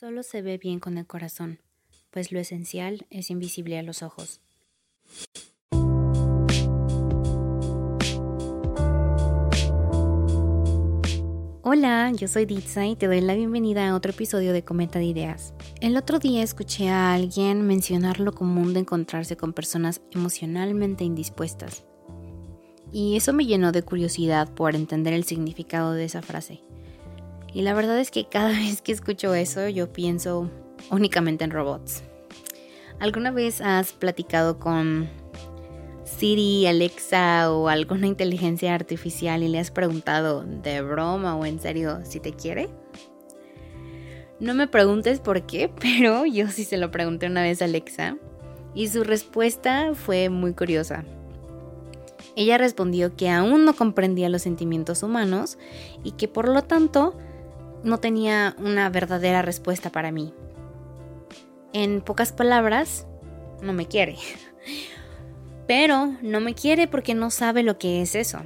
Solo se ve bien con el corazón, pues lo esencial es invisible a los ojos. Hola, yo soy Ditsa y te doy la bienvenida a otro episodio de Cometa de Ideas. El otro día escuché a alguien mencionar lo común de encontrarse con personas emocionalmente indispuestas. Y eso me llenó de curiosidad por entender el significado de esa frase. Y la verdad es que cada vez que escucho eso yo pienso únicamente en robots. ¿Alguna vez has platicado con Siri, Alexa o alguna inteligencia artificial y le has preguntado de broma o en serio si te quiere? No me preguntes por qué, pero yo sí se lo pregunté una vez a Alexa y su respuesta fue muy curiosa. Ella respondió que aún no comprendía los sentimientos humanos y que por lo tanto no tenía una verdadera respuesta para mí. En pocas palabras, no me quiere. Pero no me quiere porque no sabe lo que es eso.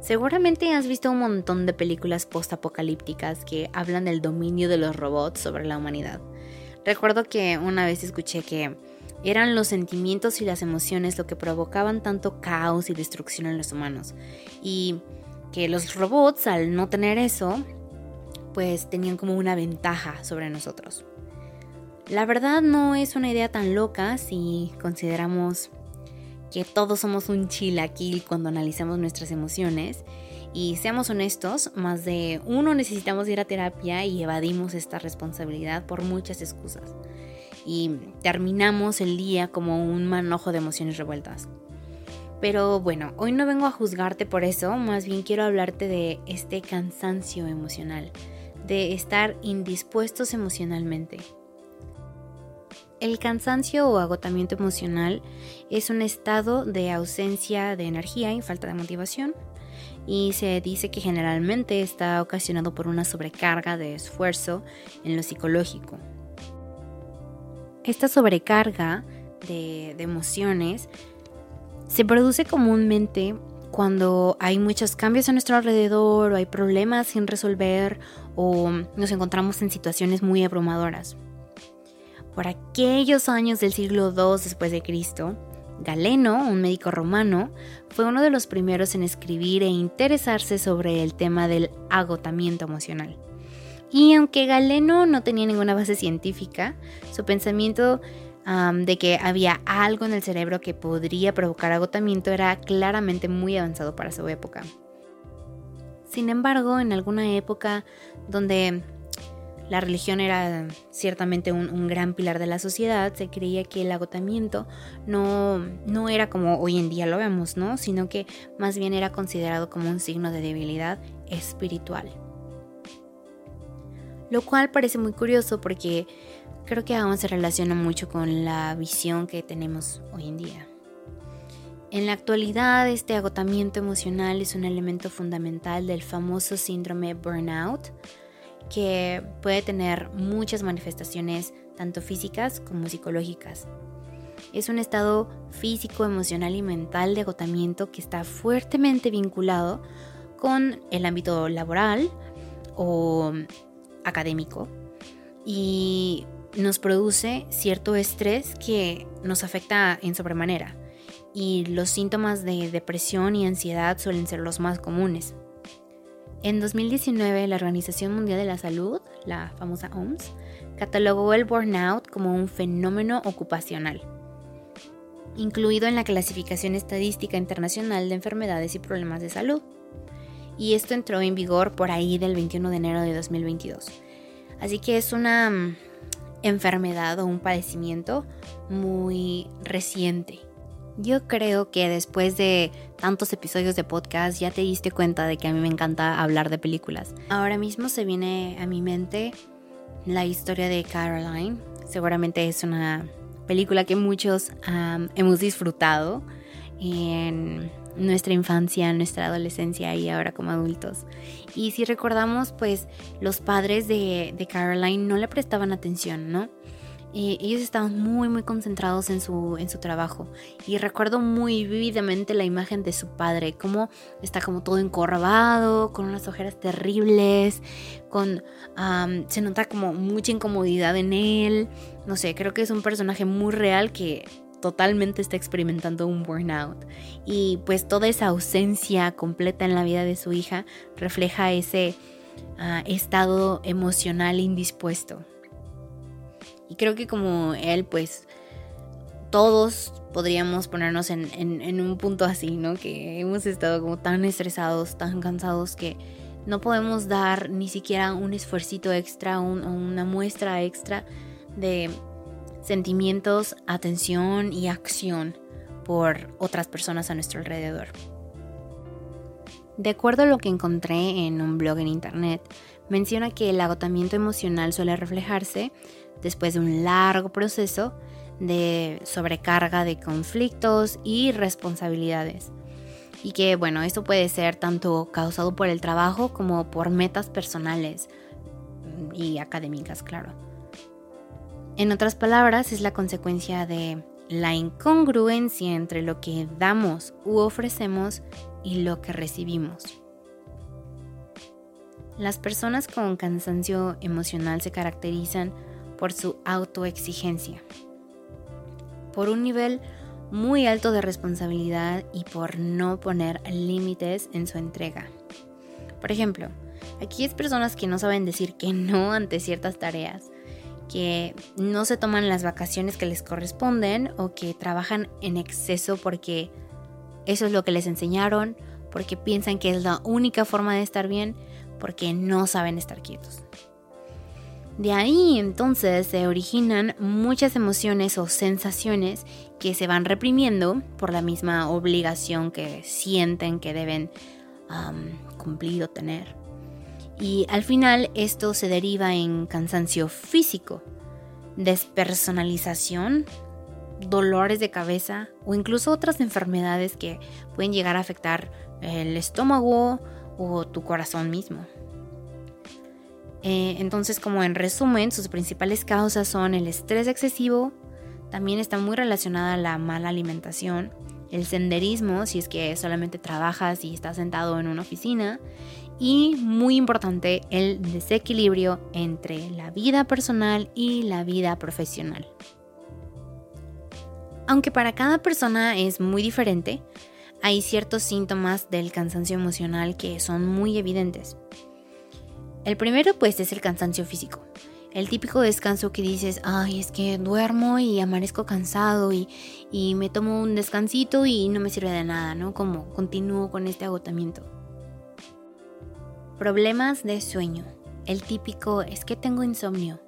Seguramente has visto un montón de películas post-apocalípticas que hablan del dominio de los robots sobre la humanidad. Recuerdo que una vez escuché que eran los sentimientos y las emociones lo que provocaban tanto caos y destrucción en los humanos. Y que los robots, al no tener eso, pues tenían como una ventaja sobre nosotros. La verdad no es una idea tan loca si consideramos que todos somos un chilaquil cuando analizamos nuestras emociones y seamos honestos, más de uno necesitamos ir a terapia y evadimos esta responsabilidad por muchas excusas. Y terminamos el día como un manojo de emociones revueltas. Pero bueno, hoy no vengo a juzgarte por eso, más bien quiero hablarte de este cansancio emocional de estar indispuestos emocionalmente. El cansancio o agotamiento emocional es un estado de ausencia de energía y falta de motivación y se dice que generalmente está ocasionado por una sobrecarga de esfuerzo en lo psicológico. Esta sobrecarga de, emociones se produce comúnmente cuando hay muchos cambios a nuestro alrededor o hay problemas sin resolver o nos encontramos en situaciones muy abrumadoras. Por aquellos años del siglo II después de Cristo, Galeno, un médico romano, fue uno de los primeros en escribir e interesarse sobre el tema del agotamiento emocional. Y aunque Galeno no tenía ninguna base científica, su pensamiento de que había algo en el cerebro que podría provocar agotamiento era claramente muy avanzado para su época. Sin embargo, en alguna época donde la religión era ciertamente un, gran pilar de la sociedad, se creía que el agotamiento no, no era como hoy en día lo vemos, ¿no? Sino que más bien era considerado como un signo de debilidad espiritual. Lo cual parece muy curioso porque creo que aún se relaciona mucho con la visión que tenemos hoy en día. En la actualidad, este agotamiento emocional es un elemento fundamental del famoso síndrome burnout, que puede tener muchas manifestaciones, tanto físicas como psicológicas. Es un estado físico, emocional y mental de agotamiento que está fuertemente vinculado con el ámbito laboral o académico y nos produce cierto estrés que nos afecta en sobremanera y los síntomas de depresión y ansiedad suelen ser los más comunes. En 2019, la Organización Mundial de la Salud, la famosa OMS, catalogó el burnout como un fenómeno ocupacional, incluido en la clasificación estadística internacional de enfermedades y problemas de salud. Y esto entró en vigor por ahí del 21 de enero de 2022. Así que es una mm, enfermedad o un padecimiento muy reciente. Yo creo que después de tantos episodios de podcast ya te diste cuenta de que a mí me encanta hablar de películas. Ahora mismo se viene a mi mente la historia de Caroline. Seguramente es una película que muchos hemos disfrutado en nuestra infancia, nuestra adolescencia y ahora como adultos. Y si recordamos, pues los padres de, de Caroline no le prestaban atención, ¿no? Y ellos estaban muy muy concentrados en su, en su trabajo. Y recuerdo muy vívidamente la imagen de su padre, como está como todo encorvado, con unas ojeras terribles, con se nota como mucha incomodidad en él. No sé, creo que es un personaje muy real que totalmente está experimentando un burnout. Y pues toda esa ausencia completa en la vida de su hija refleja ese ah, estado emocional indispuesto. Y creo que como él, pues todos podríamos ponernos en, un punto así, ¿no? Que hemos estado como tan estresados, tan cansados que no podemos dar ni siquiera un esfuercito extra, un, una muestra extra de sentimientos, atención y acción por otras personas a nuestro alrededor. De acuerdo a lo que encontré en un blog en internet, menciona que el agotamiento emocional suele reflejarse después de un largo proceso de sobrecarga de conflictos y responsabilidades. Y que bueno, esto puede ser tanto causado por el trabajo como por metas personales y académicas, claro. En otras palabras, es la consecuencia de la incongruencia entre lo que damos u ofrecemos y lo que recibimos. Las personas con cansancio emocional se caracterizan por su autoexigencia, por un nivel muy alto de responsabilidad y por no poner límites en su entrega. Por ejemplo, aquí es personas que no saben decir que no ante ciertas tareas que no se toman las vacaciones que les corresponden o que trabajan en exceso porque eso es lo que les enseñaron, porque piensan que es la única forma de estar bien, porque no saben estar quietos. De ahí entonces se originan muchas emociones o sensaciones que se van reprimiendo por la misma obligación que sienten que deben cumplir o tener. Y al final esto se deriva en cansancio físico, despersonalización, dolores de cabeza o incluso otras enfermedades que pueden llegar a afectar el estómago o tu corazón mismo. Eh, entonces, como en resumen, sus principales causas son el estrés excesivo, también está muy relacionada la mala alimentación, el senderismo, si es que solamente trabajas y estás sentado en una oficina, y muy importante el desequilibrio entre la vida personal y la vida profesional. Aunque para cada persona es muy diferente, hay ciertos síntomas del cansancio emocional que son muy evidentes. El primero pues es el cansancio físico. El típico descanso que dices, ay, es que duermo y amanezco cansado y, y me tomo un descansito y no me sirve de nada, ¿no? Como continúo con este agotamiento. Problemas de sueño. El típico es que tengo insomnio.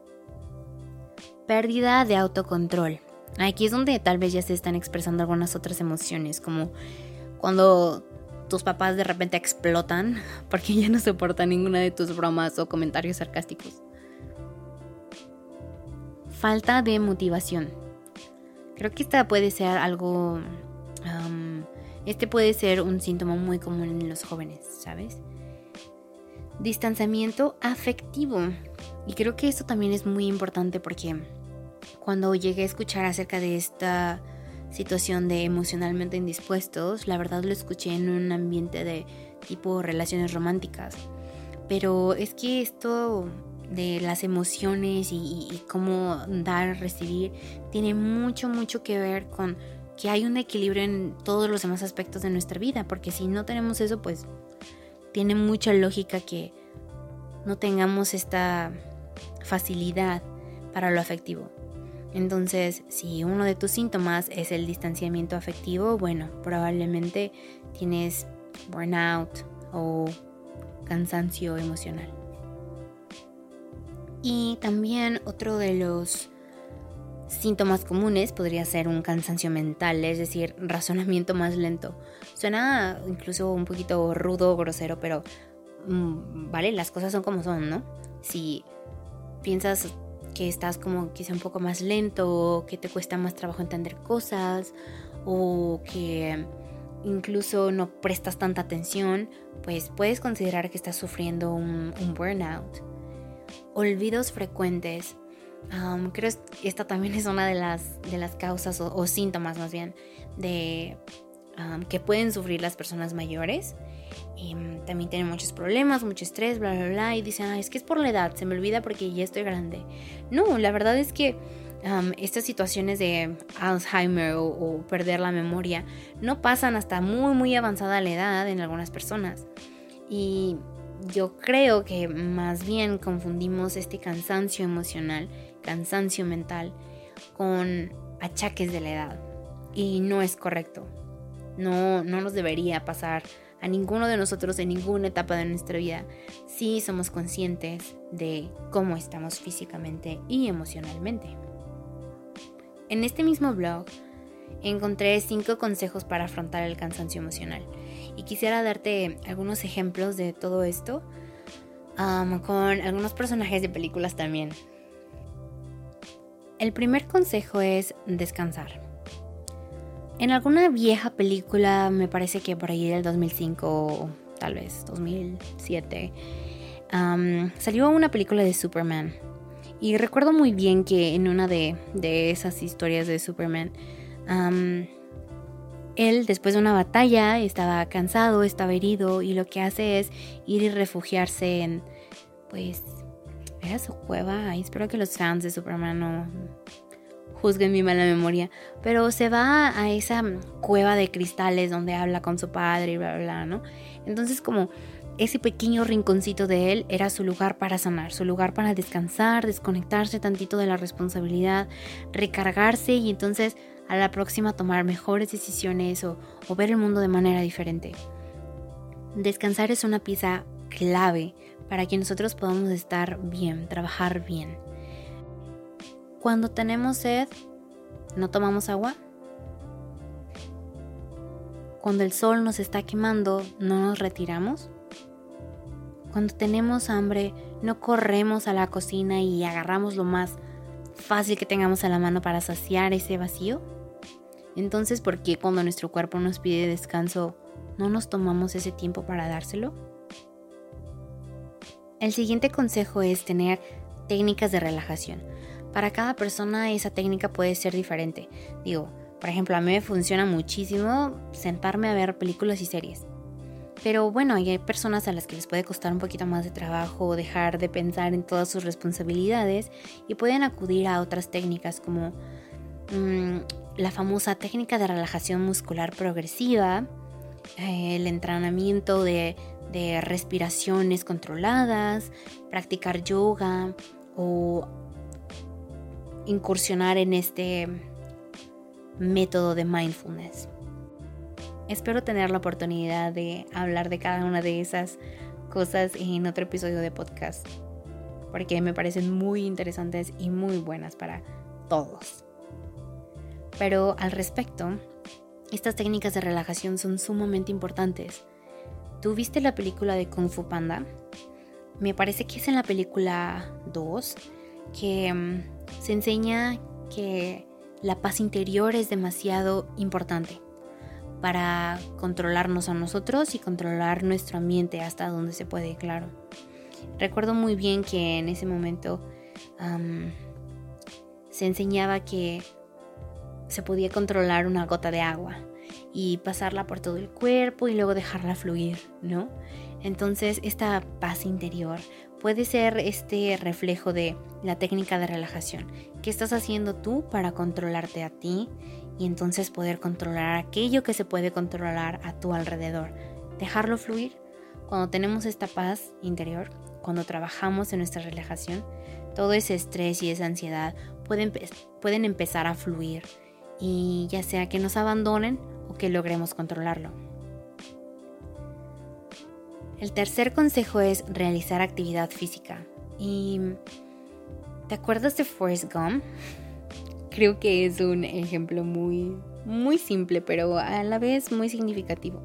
Pérdida de autocontrol. Aquí es donde tal vez ya se están expresando algunas otras emociones, como cuando tus papás de repente explotan porque ya no soportan ninguna de tus bromas o comentarios sarcásticos. Falta de motivación. Creo que esta puede ser algo... este puede ser un síntoma muy común en los jóvenes, ¿sabes? distanciamiento afectivo. Y creo que esto también es muy importante porque cuando llegué a escuchar acerca de esta situación de emocionalmente indispuestos, la verdad lo escuché en un ambiente de tipo relaciones románticas. Pero es que esto de las emociones y, y cómo dar, recibir, tiene mucho, mucho que ver con que hay un equilibrio en todos los demás aspectos de nuestra vida, porque si no tenemos eso, pues tiene mucha lógica que no tengamos esta facilidad para lo afectivo. Entonces, si uno de tus síntomas es el distanciamiento afectivo, bueno, probablemente tienes burnout o cansancio emocional. Y también otro de los síntomas comunes podría ser un cansancio mental, es decir, razonamiento más lento. Suena incluso un poquito rudo, grosero, pero mm, vale, las cosas son como son, ¿no? Si piensas que estás como quizá un poco más lento, que te cuesta más trabajo entender cosas o que incluso no prestas tanta atención, pues puedes considerar que estás sufriendo un, un burnout. Olvidos frecuentes creo que esta también es una de las, de las causas o, síntomas más bien de que pueden sufrir las personas mayores. Em, también tienen muchos problemas, mucho estrés, bla, bla, bla. Y dicen, es que es por la edad, se me olvida porque ya estoy grande. No, la verdad es que estas situaciones de Alzheimer o, perder la memoria no pasan hasta muy, muy avanzada la edad en algunas personas. Y yo creo que más bien confundimos este cansancio emocional, cansancio mental, con achaques de la edad. Y no es correcto. No, no nos debería pasar a ninguno de nosotros en ninguna etapa de nuestra vida si somos conscientes de cómo estamos físicamente y emocionalmente. En este mismo blog encontré cinco consejos para afrontar el cansancio emocional y quisiera darte algunos ejemplos de todo esto con algunos personajes de películas también. El primer consejo es descansar. En alguna vieja película, me parece que por ahí del 2005 o tal vez 2007, salió una película de Superman y recuerdo muy bien que en una de, esas historias de Superman, él después de una batalla estaba cansado, estaba herido y lo que hace es ir y refugiarse en, pues, era su cueva. Y espero que los fans de Superman no juzguen mi mala memoria, pero se va a esa cueva de cristales donde habla con su padre y bla, bla, bla, ¿no? Entonces como ese pequeño rinconcito de él era su lugar para sanar, su lugar para descansar, desconectarse tantito de la responsabilidad, recargarse y entonces a la próxima tomar mejores decisiones o, ver el mundo de manera diferente. Descansar es una pieza clave para que nosotros podamos estar bien, trabajar bien. Cuando tenemos sed, ¿no tomamos agua? Cuando el sol nos está quemando, ¿no nos retiramos? Cuando tenemos hambre, no corremos a la cocina y agarramos lo más fácil que tengamos a la mano para saciar ese vacío. Entonces, ¿por qué cuando nuestro cuerpo nos pide descanso, no nos tomamos ese tiempo para dárselo? El siguiente consejo es tener técnicas de relajación. Para cada persona esa técnica puede ser diferente. Digo, por ejemplo, a mí me funciona muchísimo sentarme a ver películas y series. Pero bueno, hay personas a las que les puede costar un poquito más de trabajo dejar de pensar en todas sus responsabilidades y pueden acudir a otras técnicas como mm, la famosa técnica de relajación muscular progresiva, eh, el entrenamiento de, de respiraciones controladas, practicar yoga o incursionar en este método de mindfulness. Espero tener la oportunidad de hablar de cada una de esas cosas en otro episodio de podcast, porque me parecen muy interesantes y muy buenas para todos. Pero al respecto, estas técnicas de relajación son sumamente importantes. ¿Tú viste la película de Kung Fu Panda? Me parece que es en la película 2 que mm, se enseña que la paz interior es demasiado importante para controlarnos a nosotros y controlar nuestro ambiente hasta donde se puede, claro. Recuerdo muy bien que en ese momento se enseñaba que se podía controlar una gota de agua y pasarla por todo el cuerpo y luego dejarla fluir, ¿no? Entonces esta paz interior puede ser este reflejo de la técnica de relajación. ¿Qué estás haciendo tú para controlarte a ti y entonces poder controlar aquello que se puede controlar a tu alrededor. Dejarlo fluir. Cuando tenemos esta paz interior, cuando trabajamos en nuestra relajación, todo ese estrés y esa ansiedad pueden, pueden empezar a fluir y ya sea que nos abandonen o que logremos controlarlo. El tercer consejo es realizar actividad física. ¿Y te acuerdas de Forrest Gump? creo que es un ejemplo muy, muy simple, pero a la vez muy significativo.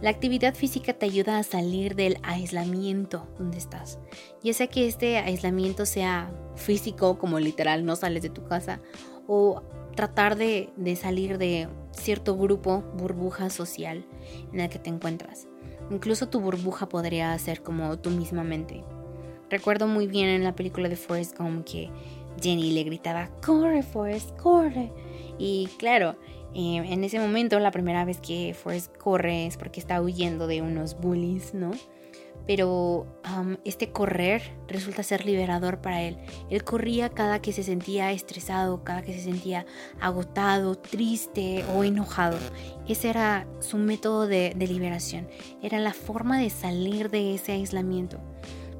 La actividad física te ayuda a salir del aislamiento donde estás. Ya sea que este aislamiento sea físico, como literal, no sales de tu casa, o tratar de, de salir de cierto grupo, burbuja social en el que te encuentras. Incluso tu burbuja podría ser como tu misma mente. Recuerdo muy bien en la película de Forrest Gump que Jenny le gritaba, corre Forrest, corre. Y claro, eh, en ese momento la primera vez que Forrest corre es porque está huyendo de unos bullies, ¿no? pero este correr resulta ser liberador para él. Él corría cada que se sentía estresado, cada que se sentía agotado, triste o enojado. Ese era su método de, de liberación, era la forma de salir de ese aislamiento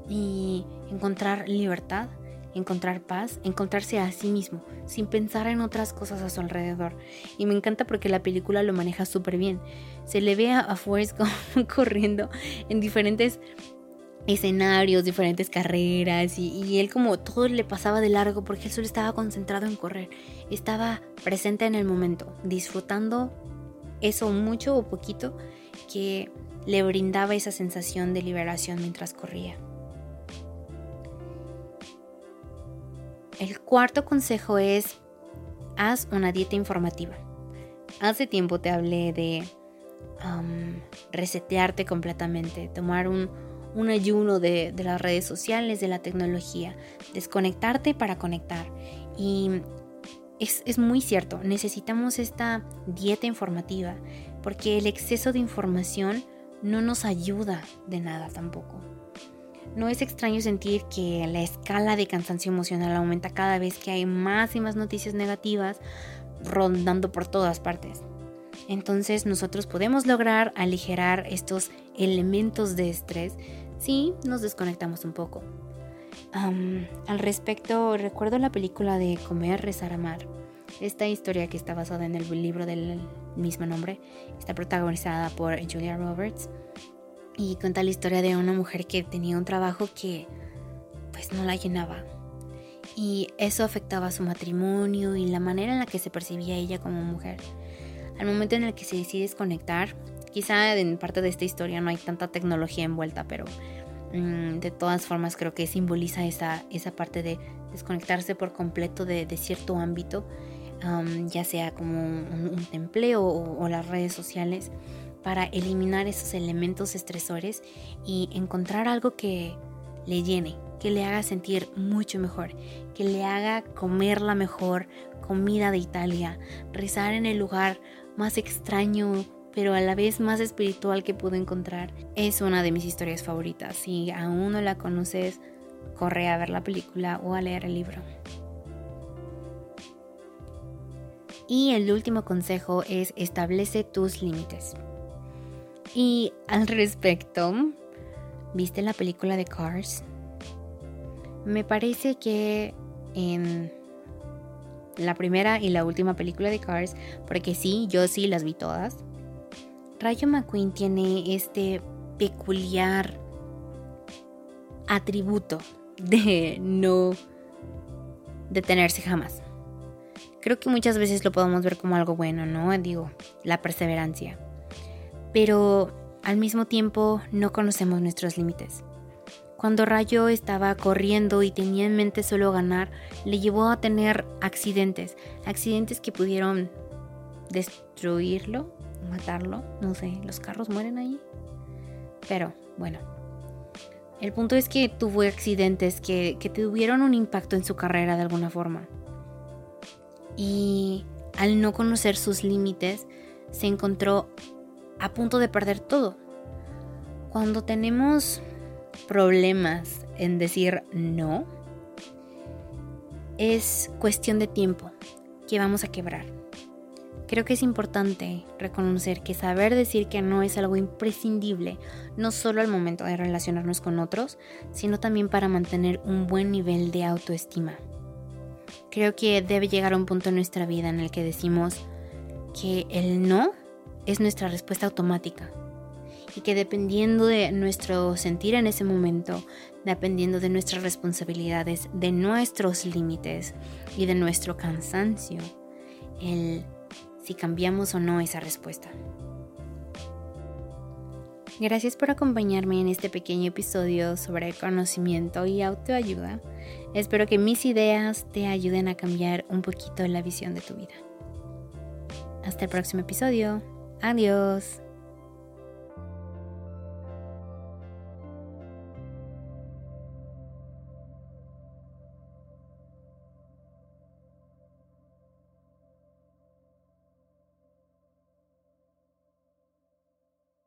y encontrar libertad encontrar paz, encontrarse a sí mismo, sin pensar en otras cosas a su alrededor. Y me encanta porque la película lo maneja súper bien. Se le ve a Forrest corriendo en diferentes escenarios, diferentes carreras y, y, él como todo le pasaba de largo porque él solo estaba concentrado en correr, estaba presente en el momento, disfrutando eso mucho o poquito que le brindaba esa sensación de liberación mientras corría. El cuarto consejo es, haz una dieta informativa. Hace tiempo te hablé de resetearte completamente, tomar un, ayuno de, las redes sociales, de la tecnología, desconectarte para conectar. Y es, es muy cierto, necesitamos esta dieta informativa, porque el exceso de información no nos ayuda de nada tampoco. No es extraño sentir que la escala de cansancio emocional aumenta cada vez que hay más y más noticias negativas rondando por todas partes. Entonces nosotros podemos lograr aligerar estos elementos de estrés si nos desconectamos un poco. al respecto, recuerdo la película de Comer, Rezar, Amar. Esta historia que está basada en el libro del mismo nombre está protagonizada por Julia Roberts y cuenta la historia de una mujer que tenía un trabajo que pues no la llenaba y eso afectaba su matrimonio y la manera en la que se percibía ella como mujer. Al momento en el que se decide desconectar, quizá en parte de esta historia no hay tanta tecnología envuelta, pero mm, de todas formas creo que simboliza esa, esa parte de desconectarse por completo de, cierto ámbito, ya sea como un, empleo o las redes sociales para eliminar esos elementos estresores y encontrar algo que le llene, que le haga sentir mucho mejor, que le haga comer la mejor comida de Italia, rezar en el lugar más extraño pero a la vez más espiritual que pudo encontrar. Es una de mis historias favoritas. Si aún no la conoces, corre a ver la película o a leer el libro. Y el último consejo es establece tus límites. Y al respecto, ¿viste la película de Cars? Me parece que en la primera y la última película de Cars, porque sí, yo sí las vi todas, Rayo McQueen tiene este peculiar atributo de no detenerse jamás. Creo que muchas veces lo podemos ver como algo bueno, ¿no? Digo, la perseverancia pero al mismo tiempo no conocemos nuestros límites. Cuando Rayo estaba corriendo y tenía en mente solo ganar, le llevó a tener accidentes, accidentes que pudieron destruirlo, matarlo, no sé, los carros mueren ahí. Pero bueno, el punto es que tuvo accidentes que, que tuvieron un impacto en su carrera de alguna forma. Y al no conocer sus límites, se encontró a punto de perder todo. Cuando tenemos problemas en decir no, es cuestión de tiempo que vamos a quebrar. Creo que es importante reconocer que saber decir que no es algo imprescindible, no solo al momento de relacionarnos con otros, sino también para mantener un buen nivel de autoestima. Creo que debe llegar a un punto en nuestra vida en el que decimos que el no es nuestra respuesta automática y que dependiendo de nuestro sentir en ese momento, dependiendo de nuestras responsabilidades, de nuestros límites y de nuestro cansancio, el si cambiamos o no esa respuesta. Gracias por acompañarme en este pequeño episodio sobre conocimiento y autoayuda. Espero que mis ideas te ayuden a cambiar un poquito la visión de tu vida. Hasta el próximo episodio. Adiós.